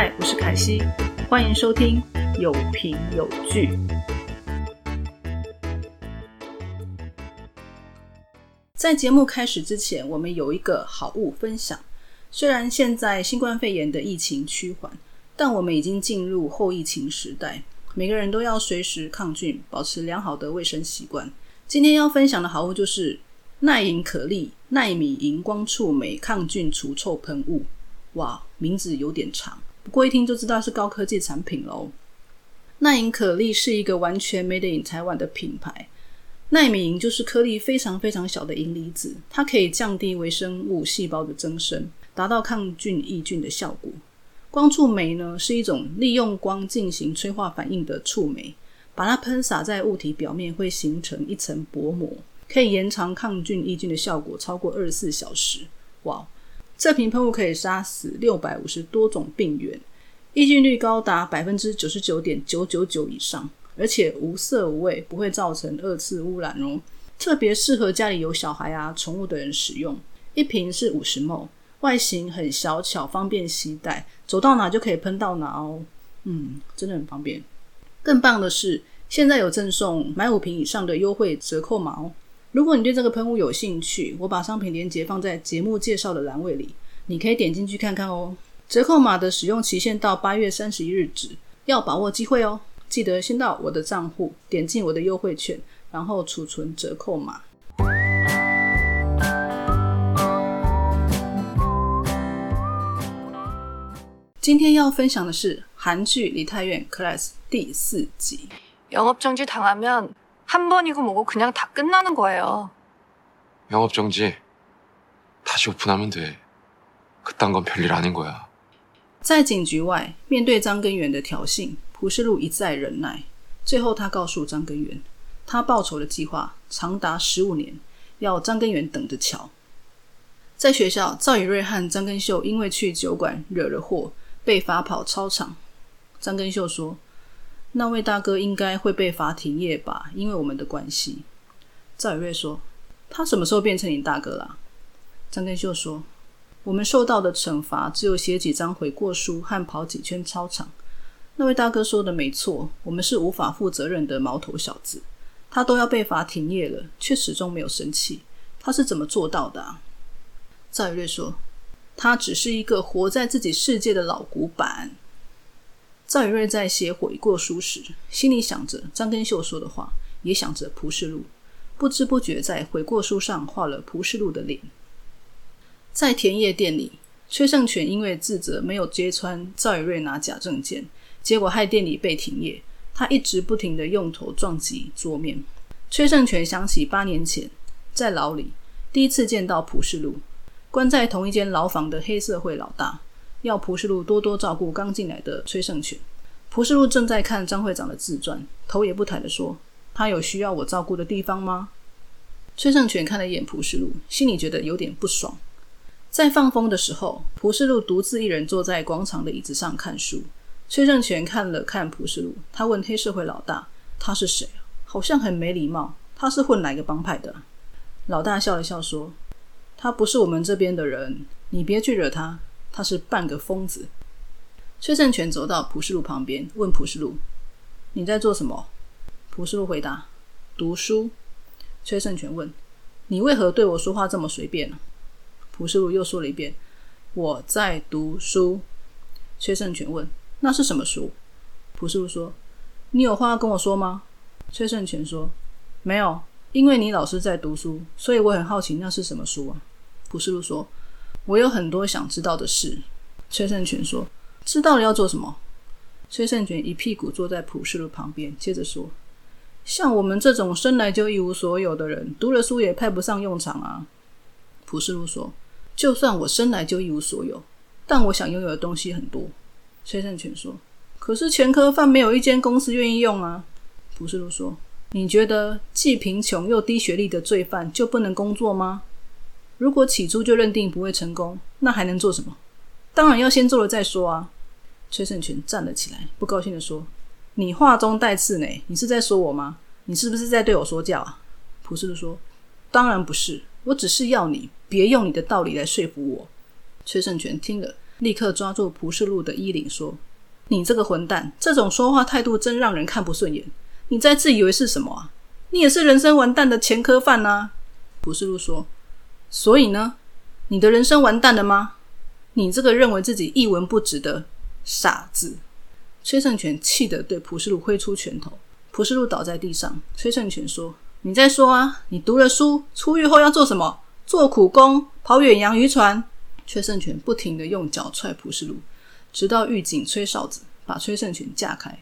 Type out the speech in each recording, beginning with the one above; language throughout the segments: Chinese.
嗨，我是凯西，欢迎收听有凭有据。在节目开始之前，我们有一个好物分享。虽然现在新冠肺炎的疫情趋缓，但我们已经进入后疫情时代，每个人都要随时抗菌，保持良好的卫生习惯。今天要分享的好物就是耐银可丽纳米荧光触媒抗菌除臭喷雾。哇，名字有点长，不过一听就知道是高科技产品喽。耐银可丽是一个完全 made in 台湾的品牌。纳米银就是颗粒非常非常小的银离子，它可以降低微生物细胞的增生，达到抗菌抑菌的效果。光触媒呢是一种利用光进行催化反应的触媒，把它喷洒在物体表面会形成一层薄膜，可以延长抗菌抑菌的效果超过二十四小时。哇，这瓶喷雾可以杀死六百五十多种病原，抑菌率高达百分之九十九点九九九以上。而且无色无味，不会造成二次污染哦。特别适合家里有小孩啊、宠物的人使用。一瓶是五十 ml，外形很小巧，方便携带，走到哪就可以喷到哪哦。嗯，真的很方便。更棒的是，现在有赠送买五瓶以上的优惠折扣码哦。如果你对这个喷雾有兴趣，我把商品链接放在节目介绍的栏位里，你可以点进去看看哦。折扣码的使用期限到八月三十一日止，要把握机会哦。记得先到我的账户点进我的优惠券，然后储存折扣码。今天要分享的是韩剧《梨泰院 Class》第四集。영업정지당하면 한번이고뭐고그냥다끝나는거예요영업정지다시오픈하면돼그딴건별일아닌거야在警局外，面对张根源的挑衅。朴世禄一再忍耐，最后他告诉张根源，他报仇的计划长达十五年，要张根源等着瞧。在学校，赵以瑞和张根秀因为去酒馆惹了祸，被罚跑操场。张根秀说：“ ：“那位大哥应该会被罚停业吧？因为我们的关系。”赵宇瑞说：“他什么时候变成你大哥了？”张根秀说：“我们受到的惩罚只有写几张悔过书和跑几圈操场。”那位大哥说的没错，我们是无法负责任的毛头小子。他都要被罚停业了，却始终没有生气。他是怎么做到的？赵宇瑞说：“他只是一个活在自己世界的老古板。”赵宇瑞在写悔过书时，心里想着张根秀说的话，也想着蒲世禄，不知不觉在悔过书上画了蒲世禄的脸。在田野店里，崔胜权因为自责没有揭穿赵宇瑞拿假证件。结果害店里被停业，他一直不停的用头撞击桌面。崔胜权想起八年前在牢里第一次见到蒲世禄，关在同一间牢房的黑社会老大，要蒲世禄多多照顾刚进来的崔胜权。蒲世禄正在看张会长的自传，头也不抬的说：“他有需要我照顾的地方吗？”崔胜权看了一眼蒲世禄，心里觉得有点不爽。在放风的时候，蒲世禄独自一人坐在广场的椅子上看书。崔胜权看了看蒲世禄，他问黑社会老大：“他是谁好像很没礼貌。他是混哪个帮派的？”老大笑了笑说：“他不是我们这边的人，你别去惹他。他是半个疯子。”崔胜权走到蒲世禄旁边，问蒲世禄：“你在做什么？”蒲世禄回答：“读书。”崔胜权问：“你为何对我说话这么随便呢？”蒲世禄又说了一遍：“我在读书。”崔胜权问。那是什么书？朴世禄说：“你有话要跟我说吗？”崔胜权说：“没有，因为你老是在读书，所以我很好奇那是什么书啊。”朴世禄说：“我有很多想知道的事。”崔胜权说：“知道了要做什么？”崔胜权一屁股坐在朴世禄旁边，接着说：“像我们这种生来就一无所有的人，读了书也派不上用场啊。”朴世禄说：“就算我生来就一无所有，但我想拥有的东西很多。”崔胜权说：“可是前科犯没有一间公司愿意用啊。”朴世禄说：“你觉得既贫穷又低学历的罪犯就不能工作吗？如果起初就认定不会成功，那还能做什么？当然要先做了再说啊！”崔胜权站了起来，不高兴的说：“你话中带刺呢，你是在说我吗？你是不是在对我说教啊？”朴世禄说：“当然不是，我只是要你别用你的道理来说服我。”崔胜权听了。立刻抓住蒲世禄的衣领说：“你这个混蛋，这种说话态度真让人看不顺眼。你在自以为是什么啊？你也是人生完蛋的前科犯呐！”蒲世禄说：“所以呢，你的人生完蛋了吗？你这个认为自己一文不值的傻子！”崔胜权气得对蒲世禄挥出拳头，蒲世禄倒在地上。崔胜权说：“你再说啊！你读了书，出狱后要做什么？做苦工，跑远洋渔船。”崔胜权不停的用脚踹蒲世禄，直到狱警吹哨子把崔胜权架开。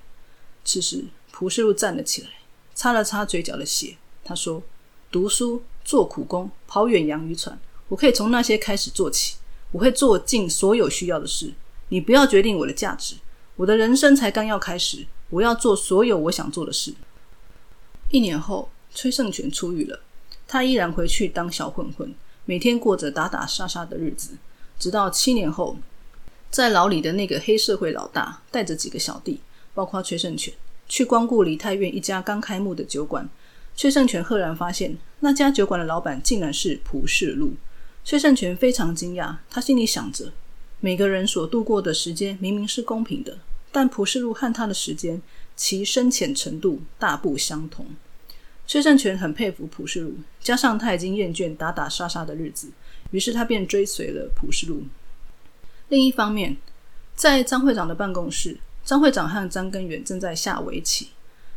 此时，蒲世禄站了起来，擦了擦嘴角的血。他说：“读书，做苦工，跑远洋渔船，我可以从那些开始做起。我会做尽所有需要的事。你不要决定我的价值。”我的人生才刚要开始，我要做所有我想做的事。一年后，崔胜权出狱了，他依然回去当小混混，每天过着打打杀杀的日子。直到七年后，在牢里的那个黑社会老大带着几个小弟，包括崔胜权，去光顾梨泰院一家刚开幕的酒馆。崔胜权赫然发现，那家酒馆的老板竟然是蒲世禄。崔胜权非常惊讶，他心里想着。每个人所度过的时间明明是公平的，但蒲世禄和他的时间，其深浅程度大不相同。崔胜权很佩服蒲世禄，加上他已经厌倦打打杀杀的日子，于是他便追随了蒲世禄。另一方面，在张会长的办公室，张会长和张根源正在下围棋。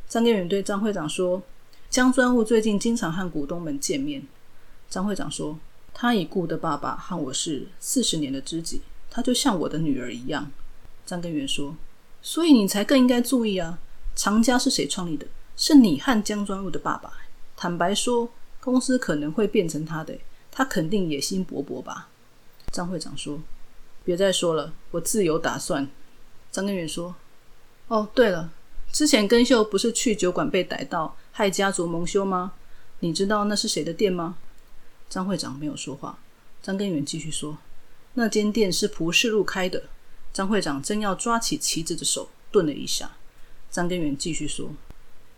张根源对张会长说：“江专务最近经常和股东们见面。”张会长说：“他已故的爸爸和我是四十年的知己。”他就像我的女儿一样，张根源说：“所以你才更应该注意啊！常家是谁创立的？是你和江专务的爸爸。坦白说，公司可能会变成他的，他肯定野心勃勃吧？”张会长说：“别再说了，我自有打算。”张根源说：“哦，对了，之前根秀不是去酒馆被逮到，害家族蒙羞吗？你知道那是谁的店吗？”张会长没有说话。张根源继续说。那间店是蒲世禄开的。张会长正要抓起旗子的手顿了一下。张根源继续说：“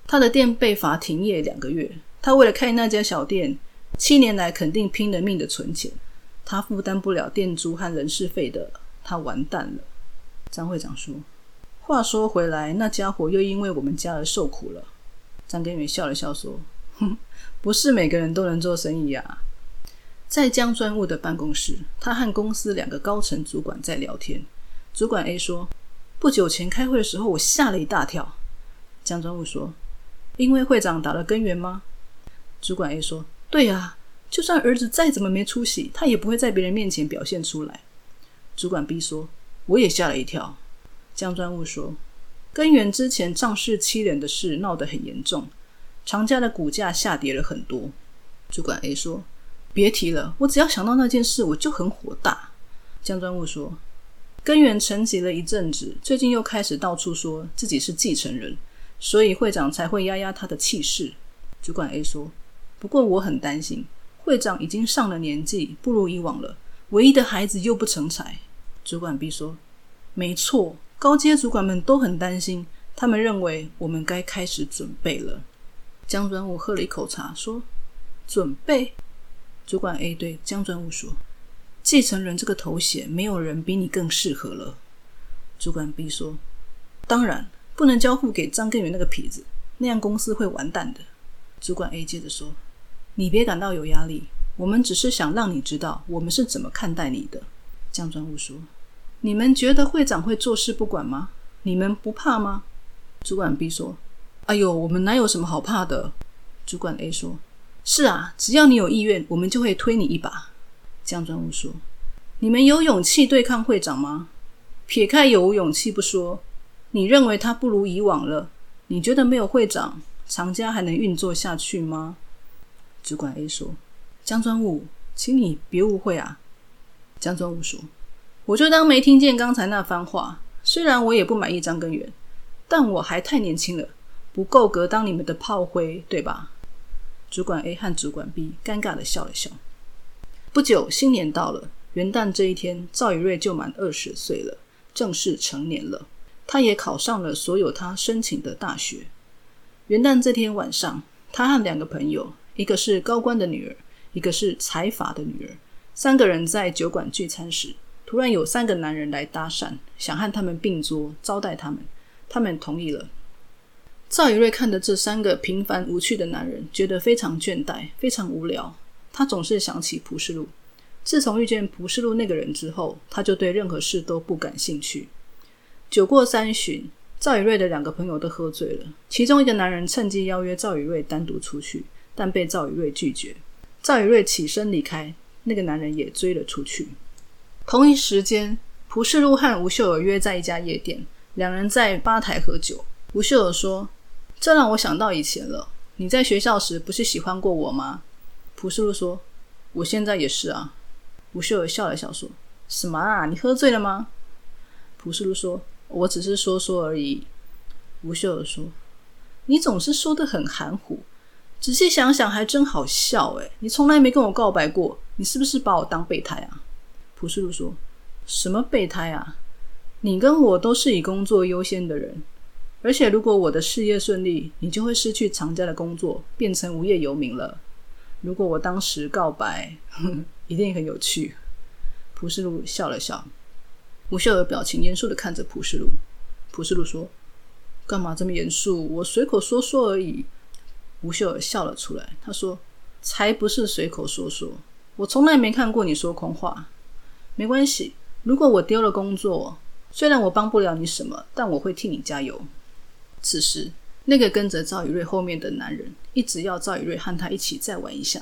他的店被罚停业两个月。他为了开那家小店，七年来肯定拼了命的存钱。他负担不了店租和人事费的，他完蛋了。”张会长说：“话说回来，那家伙又因为我们家而受苦了。”张根源笑了笑说：“哼，不是每个人都能做生意啊。”在江专务的办公室，他和公司两个高层主管在聊天。主管 A 说：“不久前开会的时候，我吓了一大跳。”江专务说：“因为会长打了根源吗？”主管 A 说：“对啊，就算儿子再怎么没出息，他也不会在别人面前表现出来。”主管 B 说：“我也吓了一跳。”江专务说：“根源之前仗势欺人的事闹得很严重，长家的股价下跌了很多。”主管 A 说。别提了，我只要想到那件事，我就很火大。江专务说：“根源沉寂了一阵子，最近又开始到处说自己是继承人，所以会长才会压压他的气势。”主管 A 说：“不过我很担心，会长已经上了年纪，不如以往了，唯一的孩子又不成才。”主管 B 说：“没错，高阶主管们都很担心，他们认为我们该开始准备了。”江专务喝了一口茶，说：“准备。”主管 A 对江专务说：“继承人这个头衔，没有人比你更适合了。”主管 B 说：“当然，不能交付给张根源那个痞子，那样公司会完蛋的。”主管 A 接着说：“你别感到有压力，我们只是想让你知道我们是怎么看待你的。”江专务说：“你们觉得会长会坐视不管吗？你们不怕吗？”主管 B 说：“哎呦，我们哪有什么好怕的？”主管 A 说。是啊，只要你有意愿，我们就会推你一把。江专务说：“你们有勇气对抗会长吗？撇开有无勇气不说，你认为他不如以往了？你觉得没有会长，长家还能运作下去吗？”主管 A 说：“江专务，请你别误会啊。”江专务说：“我就当没听见刚才那番话。虽然我也不满意张根源，但我还太年轻了，不够格当你们的炮灰，对吧？”主管 A 和主管 B 尴尬的笑了笑。不久，新年到了，元旦这一天，赵以瑞就满二十岁了，正式成年了。他也考上了所有他申请的大学。元旦这天晚上，他和两个朋友，一个是高官的女儿，一个是财阀的女儿，三个人在酒馆聚餐时，突然有三个男人来搭讪，想和他们并桌招待他们，他们同意了。赵以瑞看着这三个平凡无趣的男人，觉得非常倦怠，非常无聊。他总是想起蒲世禄。自从遇见蒲世禄那个人之后，他就对任何事都不感兴趣。酒过三巡，赵以瑞的两个朋友都喝醉了。其中一个男人趁机邀约赵以瑞单独出去，但被赵以瑞拒绝。赵以瑞起身离开，那个男人也追了出去。同一时间，蒲世禄和吴秀尔约在一家夜店，两人在吧台喝酒。吴秀尔说：“这让我想到以前了。你在学校时不是喜欢过我吗？”蒲世禄说：“我现在也是啊。”吴秀尔笑了笑说：“什么啊？你喝醉了吗？”蒲世禄说：“我只是说说而已。”吴秀尔说：“你总是说的很含糊，仔细想想还真好笑诶，你从来没跟我告白过，你是不是把我当备胎啊？”蒲世路说：“什么备胎啊？你跟我都是以工作优先的人，而且如果我的事业顺利，你就会失去长家的工作，变成无业游民了。如果我当时告白，一定很有趣。”蒲世路笑了笑，吴秀儿表情严肃的看着蒲世路。蒲世路说：“干嘛这么严肃？我随口说说而已。”吴秀儿笑了出来，他说：“才不是随口说说，我从来没看过你说空话。”没关系，如果我丢了工作，虽然我帮不了你什么，但我会替你加油。此时，那个跟着赵宇瑞后面的男人一直要赵宇瑞和他一起再玩一下。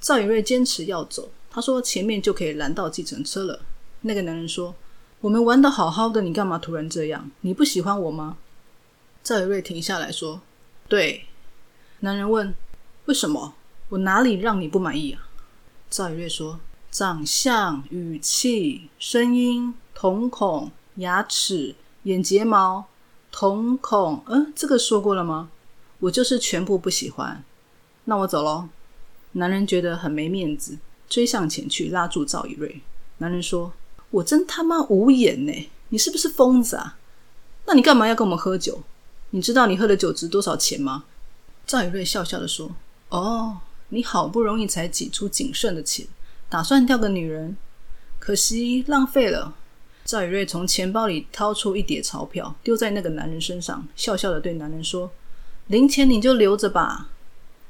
赵宇瑞坚持要走，他说前面就可以拦到计程车了。那个男人说：“我们玩的好好的，你干嘛突然这样？你不喜欢我吗？”赵宇瑞停下来说：“对。”男人问：“为什么？我哪里让你不满意啊？”赵宇瑞说。长相、语气、声音、瞳孔、牙齿、眼睫毛、瞳孔，嗯，这个说过了吗？我就是全部不喜欢。那我走喽。男人觉得很没面子，追上前去拉住赵以瑞。男人说：“我真他妈无眼呢！你是不是疯子啊？那你干嘛要跟我们喝酒？你知道你喝的酒值多少钱吗？”赵以瑞笑笑的说：“哦，你好不容易才挤出仅剩的钱。”打算钓个女人，可惜浪费了。赵宇瑞从钱包里掏出一叠钞票，丢在那个男人身上，笑笑的对男人说：“零钱你就留着吧。”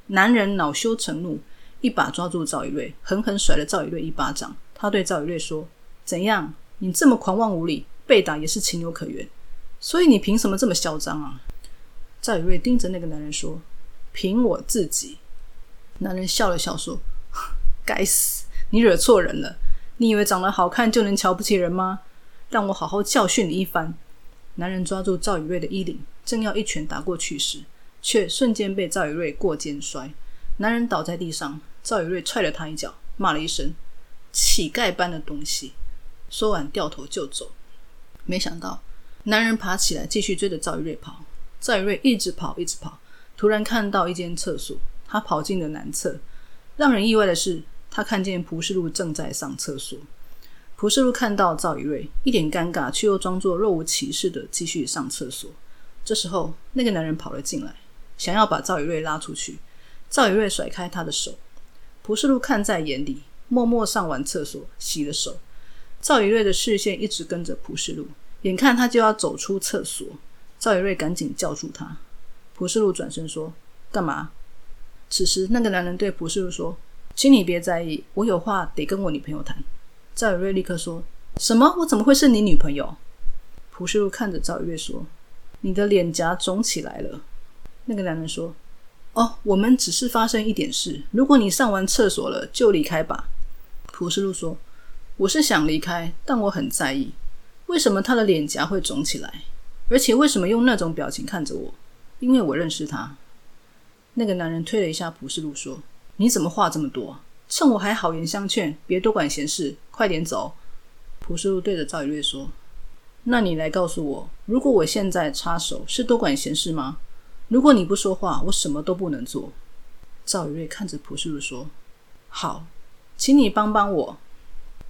男人恼羞成怒，一把抓住赵宇瑞，狠狠甩了赵宇瑞一巴掌。他对赵宇瑞说：“怎样？你这么狂妄无礼，被打也是情有可原。所以你凭什么这么嚣张啊？”赵宇瑞盯着那个男人说：“凭我自己。”男人笑了笑说：“ 该死！”你惹错人了！你以为长得好看就能瞧不起人吗？让我好好教训你一番！男人抓住赵宇瑞的衣领，正要一拳打过去时，却瞬间被赵宇瑞过肩摔。男人倒在地上，赵宇瑞踹了他一脚，骂了一声“乞丐般的东西”，说完掉头就走。没想到，男人爬起来继续追着赵宇瑞跑。赵宇瑞一直跑，一直跑，突然看到一间厕所，他跑进了男厕。让人意外的是。他看见蒲世禄正在上厕所，蒲世禄看到赵宇瑞，一脸尴尬，却又装作若无其事的继续上厕所。这时候，那个男人跑了进来，想要把赵宇瑞拉出去。赵宇瑞甩开他的手，蒲世禄看在眼里，默默上完厕所，洗了手。赵宇瑞的视线一直跟着蒲世禄，眼看他就要走出厕所，赵宇瑞赶紧叫住他。蒲世禄转身说：“干嘛？”此时，那个男人对蒲世禄说。请你别在意，我有话得跟我女朋友谈。赵宇瑞立刻说：“什么？我怎么会是你女朋友？”朴世禄看着赵宇瑞说：“你的脸颊肿起来了。”那个男人说：“哦，我们只是发生一点事。如果你上完厕所了，就离开吧。”朴世禄说：“我是想离开，但我很在意，为什么他的脸颊会肿起来？而且为什么用那种表情看着我？因为我认识他。”那个男人推了一下朴世禄说。你怎么话这么多？趁我还好言相劝，别多管闲事，快点走。蒲世路对着赵宇瑞说：“那你来告诉我，如果我现在插手，是多管闲事吗？如果你不说话，我什么都不能做。”赵宇瑞看着蒲世路说：“好，请你帮帮我。”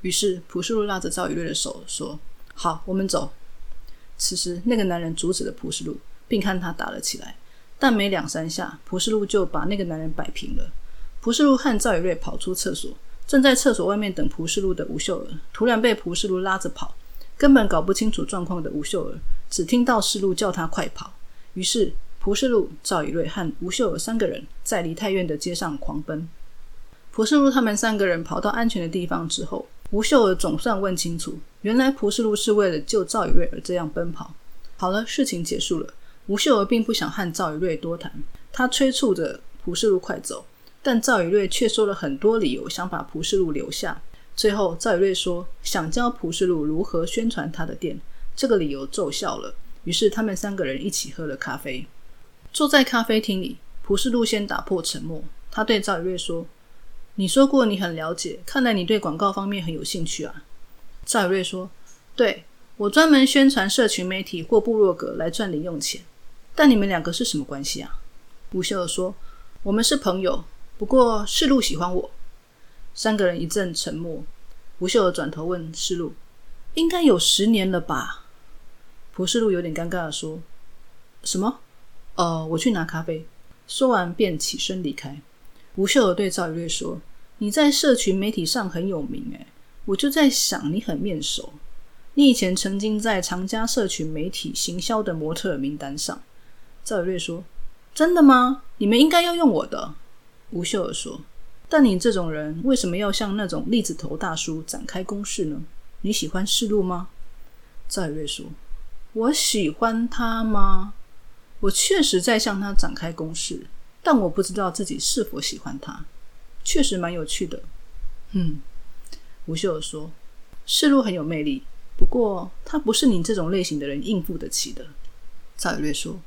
于是蒲世路拉着赵宇瑞的手说：“好，我们走。”此时，那个男人阻止了蒲世禄，并看他打了起来，但没两三下，蒲世禄就把那个男人摆平了。蒲世禄和赵以瑞跑出厕所，正在厕所外面等蒲世路的吴秀儿，突然被蒲世路拉着跑，根本搞不清楚状况的吴秀儿，只听到世路叫他快跑。于是蒲世路、赵以瑞和吴秀儿三个人在梨泰院的街上狂奔。蒲世路他们三个人跑到安全的地方之后，吴秀儿总算问清楚，原来蒲世路是为了救赵以瑞而这样奔跑。好了，事情结束了。吴秀儿并不想和赵以瑞多谈，他催促着蒲世路快走。但赵宇瑞却说了很多理由，想把蒲世路留下。最后，赵宇瑞说想教蒲世路如何宣传他的店，这个理由奏效了。于是，他们三个人一起喝了咖啡。坐在咖啡厅里，蒲世路先打破沉默，他对赵宇瑞说：“你说过你很了解，看来你对广告方面很有兴趣啊。”赵宇瑞说：“对，我专门宣传社群媒体或部落格来赚零用钱。但你们两个是什么关系啊？”吴秀儿说：“我们是朋友。”不过世路喜欢我，三个人一阵沉默。吴秀儿转头问世路：“应该有十年了吧？”蒲世路有点尴尬的说：“什么？呃，我去拿咖啡。”说完便起身离开。吴秀儿对赵宇瑞说：“你在社群媒体上很有名，诶，我就在想你很面熟。你以前曾经在长家社群媒体行销的模特名单上。”赵宇瑞说：“真的吗？你们应该要用我的。”吴秀儿说：“但你这种人为什么要向那种栗子头大叔展开攻势呢？你喜欢世路吗？”赵瑞说：“我喜欢他吗？我确实在向他展开攻势，但我不知道自己是否喜欢他。确实蛮有趣的。”嗯，吴秀儿说：“世路很有魅力，不过他不是你这种类型的人应付得起的。”赵瑞说：“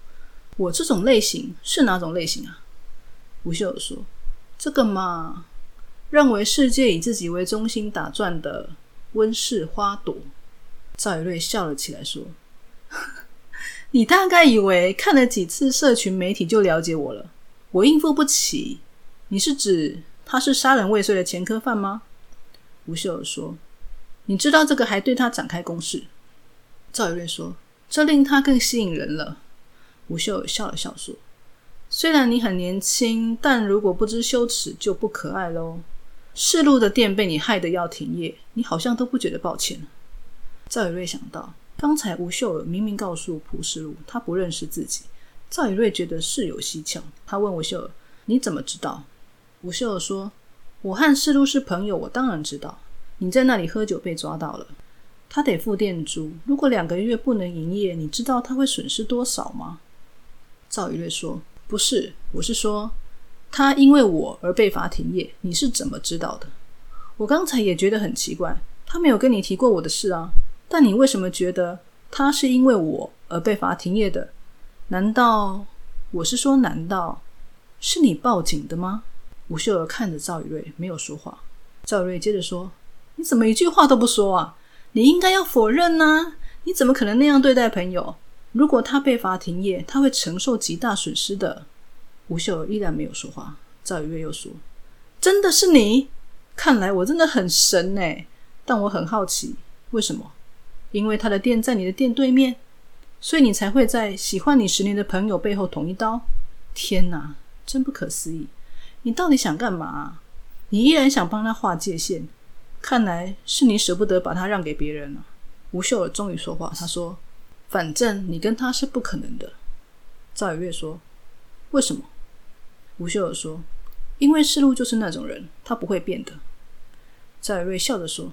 我这种类型是哪种类型啊？”吴秀儿说。这个嘛，认为世界以自己为中心打转的温室花朵，赵宇瑞笑了起来说：“ 你大概以为看了几次社群媒体就了解我了？我应付不起。你是指他是杀人未遂的前科犯吗？”吴秀儿说：“你知道这个还对他展开攻势。”赵宇瑞说：“这令他更吸引人了。”吴秀儿笑了笑说。虽然你很年轻，但如果不知羞耻，就不可爱喽。世路的店被你害得要停业，你好像都不觉得抱歉。赵宇瑞想到，刚才吴秀尔明明告诉蒲世路，他不认识自己。赵宇瑞觉得事有蹊跷，他问吴秀尔：“你怎么知道？”吴秀尔说：“我和世路是朋友，我当然知道。你在那里喝酒被抓到了，他得付店租。如果两个月不能营业，你知道他会损失多少吗？”赵宇瑞说。不是，我是说，他因为我而被罚停业，你是怎么知道的？我刚才也觉得很奇怪，他没有跟你提过我的事啊。但你为什么觉得他是因为我而被罚停业的？难道我是说，难道是你报警的吗？吴秀儿看着赵宇瑞，没有说话。赵宇瑞接着说：“你怎么一句话都不说啊？你应该要否认呢？你怎么可能那样对待朋友？”如果他被罚停业，他会承受极大损失的。吴秀儿依然没有说话。赵宇月又说：“真的是你？看来我真的很神呢。但我很好奇，为什么？因为他的店在你的店对面，所以你才会在喜欢你十年的朋友背后捅一刀。天哪，真不可思议！你到底想干嘛？你依然想帮他划界限？看来是你舍不得把他让给别人了。”吴秀儿终于说话，他说。反正你跟他是不可能的，赵宇月说：“为什么？”吴秀儿说：“因为世路就是那种人，他不会变的。”赵宇瑞笑着说：“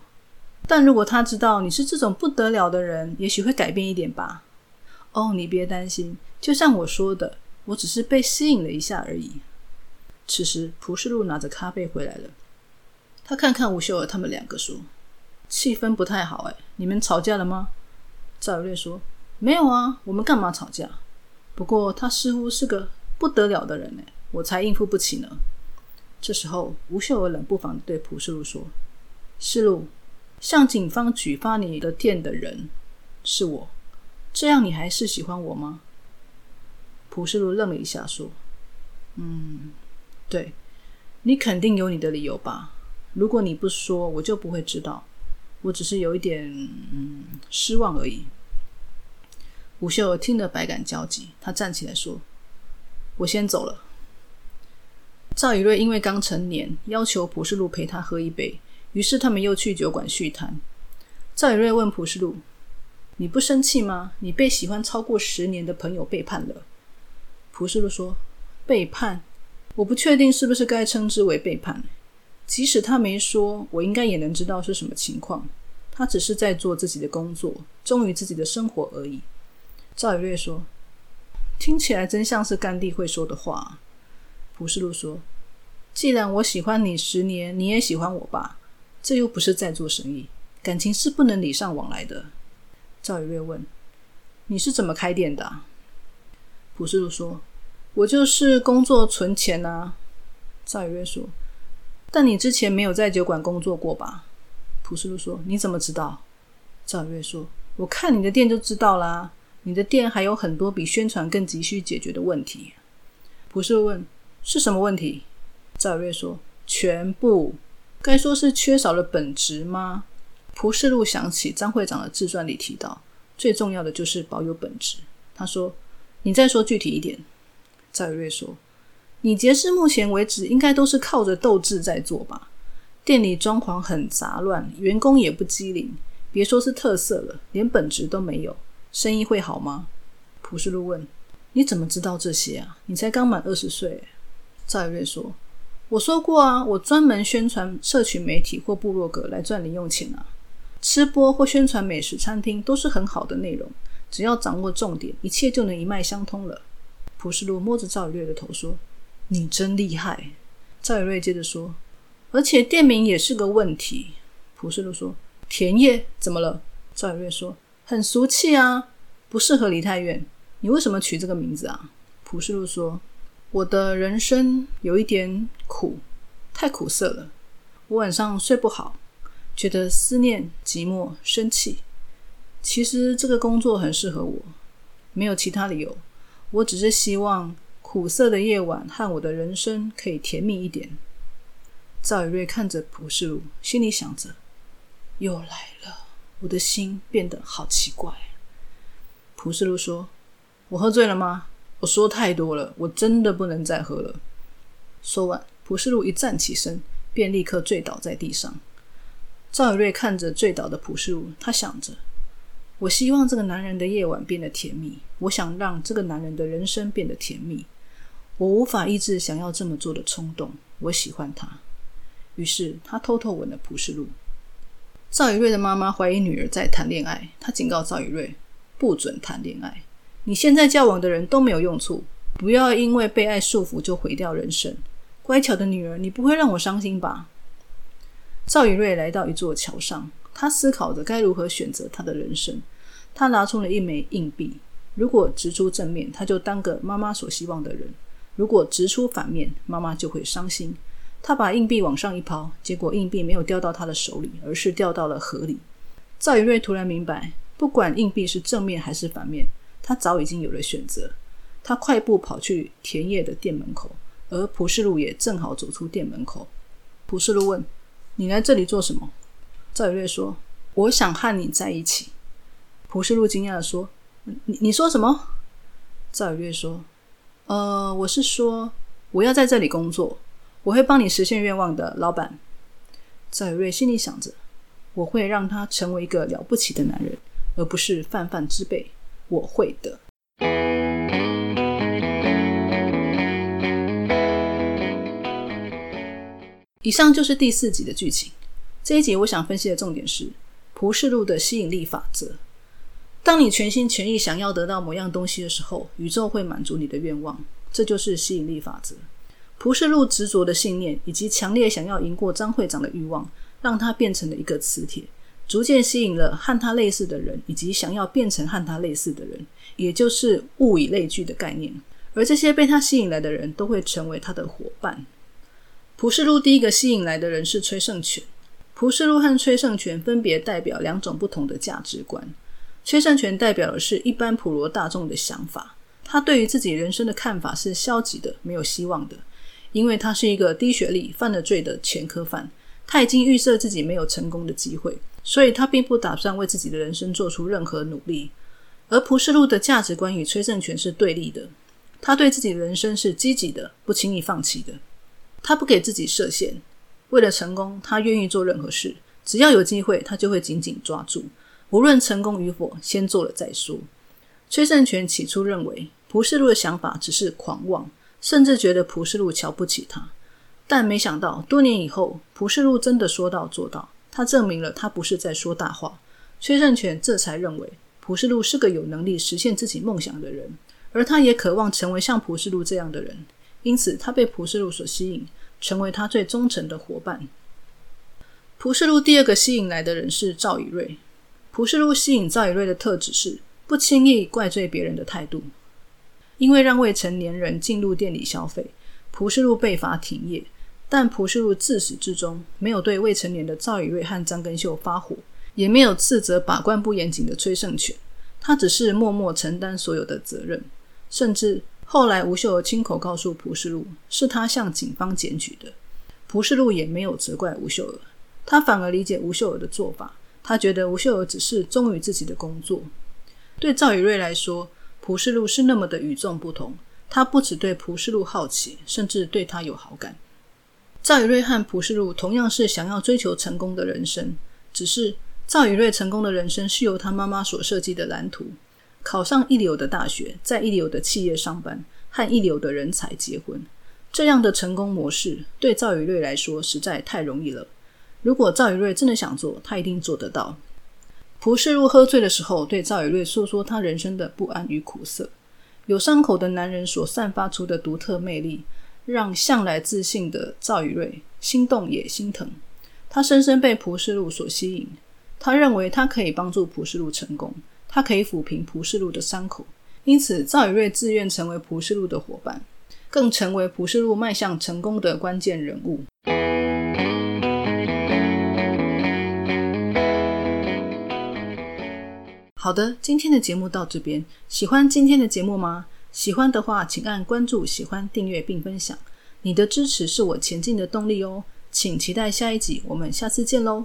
但如果他知道你是这种不得了的人，也许会改变一点吧。”哦，你别担心，就像我说的，我只是被吸引了一下而已。此时，蒲世路拿着咖啡回来了，他看看吴秀儿他们两个说：“气氛不太好，哎，你们吵架了吗？”赵宇瑞说。没有啊，我们干嘛吵架？不过他似乎是个不得了的人呢，我才应付不起呢。这时候，吴秀儿冷不防对蒲世路说：“世路，向警方举发你的店的人是我，这样你还是喜欢我吗？”蒲世路愣了一下，说：“嗯，对，你肯定有你的理由吧？如果你不说，我就不会知道。我只是有一点嗯失望而已。”吴秀儿听得百感交集，他站起来说：“我先走了。”赵以瑞因为刚成年，要求普世路陪他喝一杯，于是他们又去酒馆叙谈。赵以瑞问普世路：“你不生气吗？你被喜欢超过十年的朋友背叛了。”普世路说：“背叛？我不确定是不是该称之为背叛。即使他没说，我应该也能知道是什么情况。他只是在做自己的工作，忠于自己的生活而已。”赵宇瑞说：“听起来真像是甘地会说的话。”普世路说：“既然我喜欢你十年，你也喜欢我吧？这又不是在做生意。”感情是不能礼尚往来的。赵宇瑞问：“你是怎么开店的？”普世路说：“我就是工作存钱啊。”赵宇瑞说：“但你之前没有在酒馆工作过吧？”普世路说：“你怎么知道？”赵宇瑞说：“我看你的店就知道啦。你的店还有很多比宣传更急需解决的问题。”朴世问：“是什么问题？”赵瑞说：“全部。该说是缺少了本质吗？”蒲世禄想起张会长的自传里提到，最重要的就是保有本质。他说：“你再说具体一点。”赵瑞说：“你杰士目前为止应该都是靠着斗志在做吧？店里装潢很杂乱，员工也不机灵，别说是特色了，连本质都没有，生意会好吗？”普世禄问：“你怎么知道这些啊？你才刚满二十岁。”赵宇瑞说：“我说过啊，我专门宣传社群媒体或部落格来赚零用钱啊。”吃播或宣传美食餐厅都是很好的内容，只要掌握重点，一切就能一脉相通了。普世禄摸着赵宇瑞的头说：“你真厉害。”赵宇瑞接着说：“而且店名也是个问题。”普世禄说：“田野怎么了？”赵宇瑞说：“很俗气啊，不适合离太远。你为什么取这个名字啊？”朴世禄说：“我的人生有一点苦，太苦涩了，我晚上睡不好。”觉得思念、寂寞、生气。其实这个工作很适合我，没有其他理由。我只是希望苦涩的夜晚和我的人生可以甜蜜一点。赵宇瑞看着朴世禄，心里想着：又来了。我的心变得好奇怪。朴世禄说：“我喝醉了吗？我说太多了，我真的不能再喝了。”说完，朴世禄一站起身，便立刻醉倒在地上。赵宇瑞看着醉倒的朴世禄，他想着：我希望这个男人的夜晚变得甜蜜，我想让这个男人的人生变得甜蜜。我无法抑制想要这么做的冲动。我喜欢他，于是他偷偷吻了朴世禄。赵宇瑞的妈妈怀疑女儿在谈恋爱，她警告赵宇瑞：不准谈恋爱。你现在交往的人都没有用处，不要因为被爱束缚就毁掉人生。乖巧的女儿，你不会让我伤心吧？赵宇瑞来到一座桥上，他思考着该如何选择他的人生。他拿出了一枚硬币，如果直出正面，他就当个妈妈所希望的人；如果直出反面，妈妈就会伤心。他把硬币往上一抛，结果硬币没有掉到他的手里，而是掉到了河里。赵宇瑞突然明白，不管硬币是正面还是反面，他早已经有了选择。他快步跑去田野的店门口，而蒲世禄也正好走出店门口。蒲世禄问。你来这里做什么？赵宇瑞说：“我想和你在一起。”蒲世禄惊讶的说：“你你说什么？”赵宇瑞说：“呃，我是说我要在这里工作，我会帮你实现愿望的，老板。”赵宇瑞心里想着：“我会让他成为一个了不起的男人，而不是泛泛之辈。我会的。”以上就是第四集的剧情。这一集我想分析的重点是蒲世禄的吸引力法则。当你全心全意想要得到某样东西的时候，宇宙会满足你的愿望，这就是吸引力法则。蒲世禄执着的信念以及强烈想要赢过张会长的欲望，让他变成了一个磁铁，逐渐吸引了和他类似的人，以及想要变成和他类似的人，也就是物以类聚的概念。而这些被他吸引来的人都会成为他的伙伴。蒲世禄第一个吸引来的人是崔胜权。蒲世禄和崔胜权分别代表两种不同的价值观。崔胜权代表的是一般普罗大众的想法，他对于自己人生的看法是消极的、没有希望的，因为他是一个低学历、犯了罪的前科犯。他已经预设自己没有成功的机会，所以他并不打算为自己的人生做出任何努力。而蒲世禄的价值观与崔胜权是对立的，他对自己的人生是积极的，不轻易放弃的。他不给自己设限，为了成功，他愿意做任何事，只要有机会，他就会紧紧抓住，无论成功与否，先做了再说。崔胜权起初认为蒲世禄的想法只是狂妄，甚至觉得蒲世禄瞧不起他。但没想到，多年以后，蒲世禄真的说到做到，他证明了他不是在说大话。崔胜权这才认为蒲世禄是个有能力实现自己梦想的人，而他也渴望成为像蒲世禄这样的人。因此，他被蒲世禄所吸引，成为他最忠诚的伙伴。蒲世禄第二个吸引来的人是赵以瑞。蒲世禄吸引赵以瑞的特质是。不轻易怪罪别人的态度，因为让未成年人进入店里消费，蒲世禄被罚停业。但蒲世禄自始至终没有对未成年的赵以瑞和张根秀发火，也没有斥责把关不严谨的崔胜权，他只是默默承担所有的责任。甚至后来吴秀娥亲口告诉蒲世禄，是他向警方检举的，蒲世禄也没有责怪吴秀娥，他反而理解吴秀娥的做法，他觉得吴秀娥只是忠于自己的工作。对赵宇瑞来说，蒲世禄是那么的与众不同。他不只对蒲世禄好奇，甚至对他有好感。赵宇瑞和蒲世禄同样是想要追求成功的人生，只是赵宇瑞成功的人生是由他妈妈所设计的蓝图：考上一流的大学，在一流的企业上班，和一流的人才结婚。这样的成功模式对赵宇瑞来说实在太容易了。如果赵宇瑞真的想做，他一定做得到。蒲世禄喝醉的时候，对赵宇瑞诉说他人生的不安与苦涩。有伤口的男人所散发出的独特魅力，让向来自信的赵宇瑞心动也心疼。他深深被蒲世禄所吸引，他认为他可以帮助蒲世禄成功，他可以抚平蒲世禄的伤口。因此，赵宇瑞自愿成为蒲世禄的伙伴，更成为蒲世禄迈向成功的关键人物。好的，今天的节目到这边。喜欢今天的节目吗？喜欢的话，请按关注、喜欢、订阅并分享。你的支持是我前进的动力哦。请期待下一集，我们下次见喽。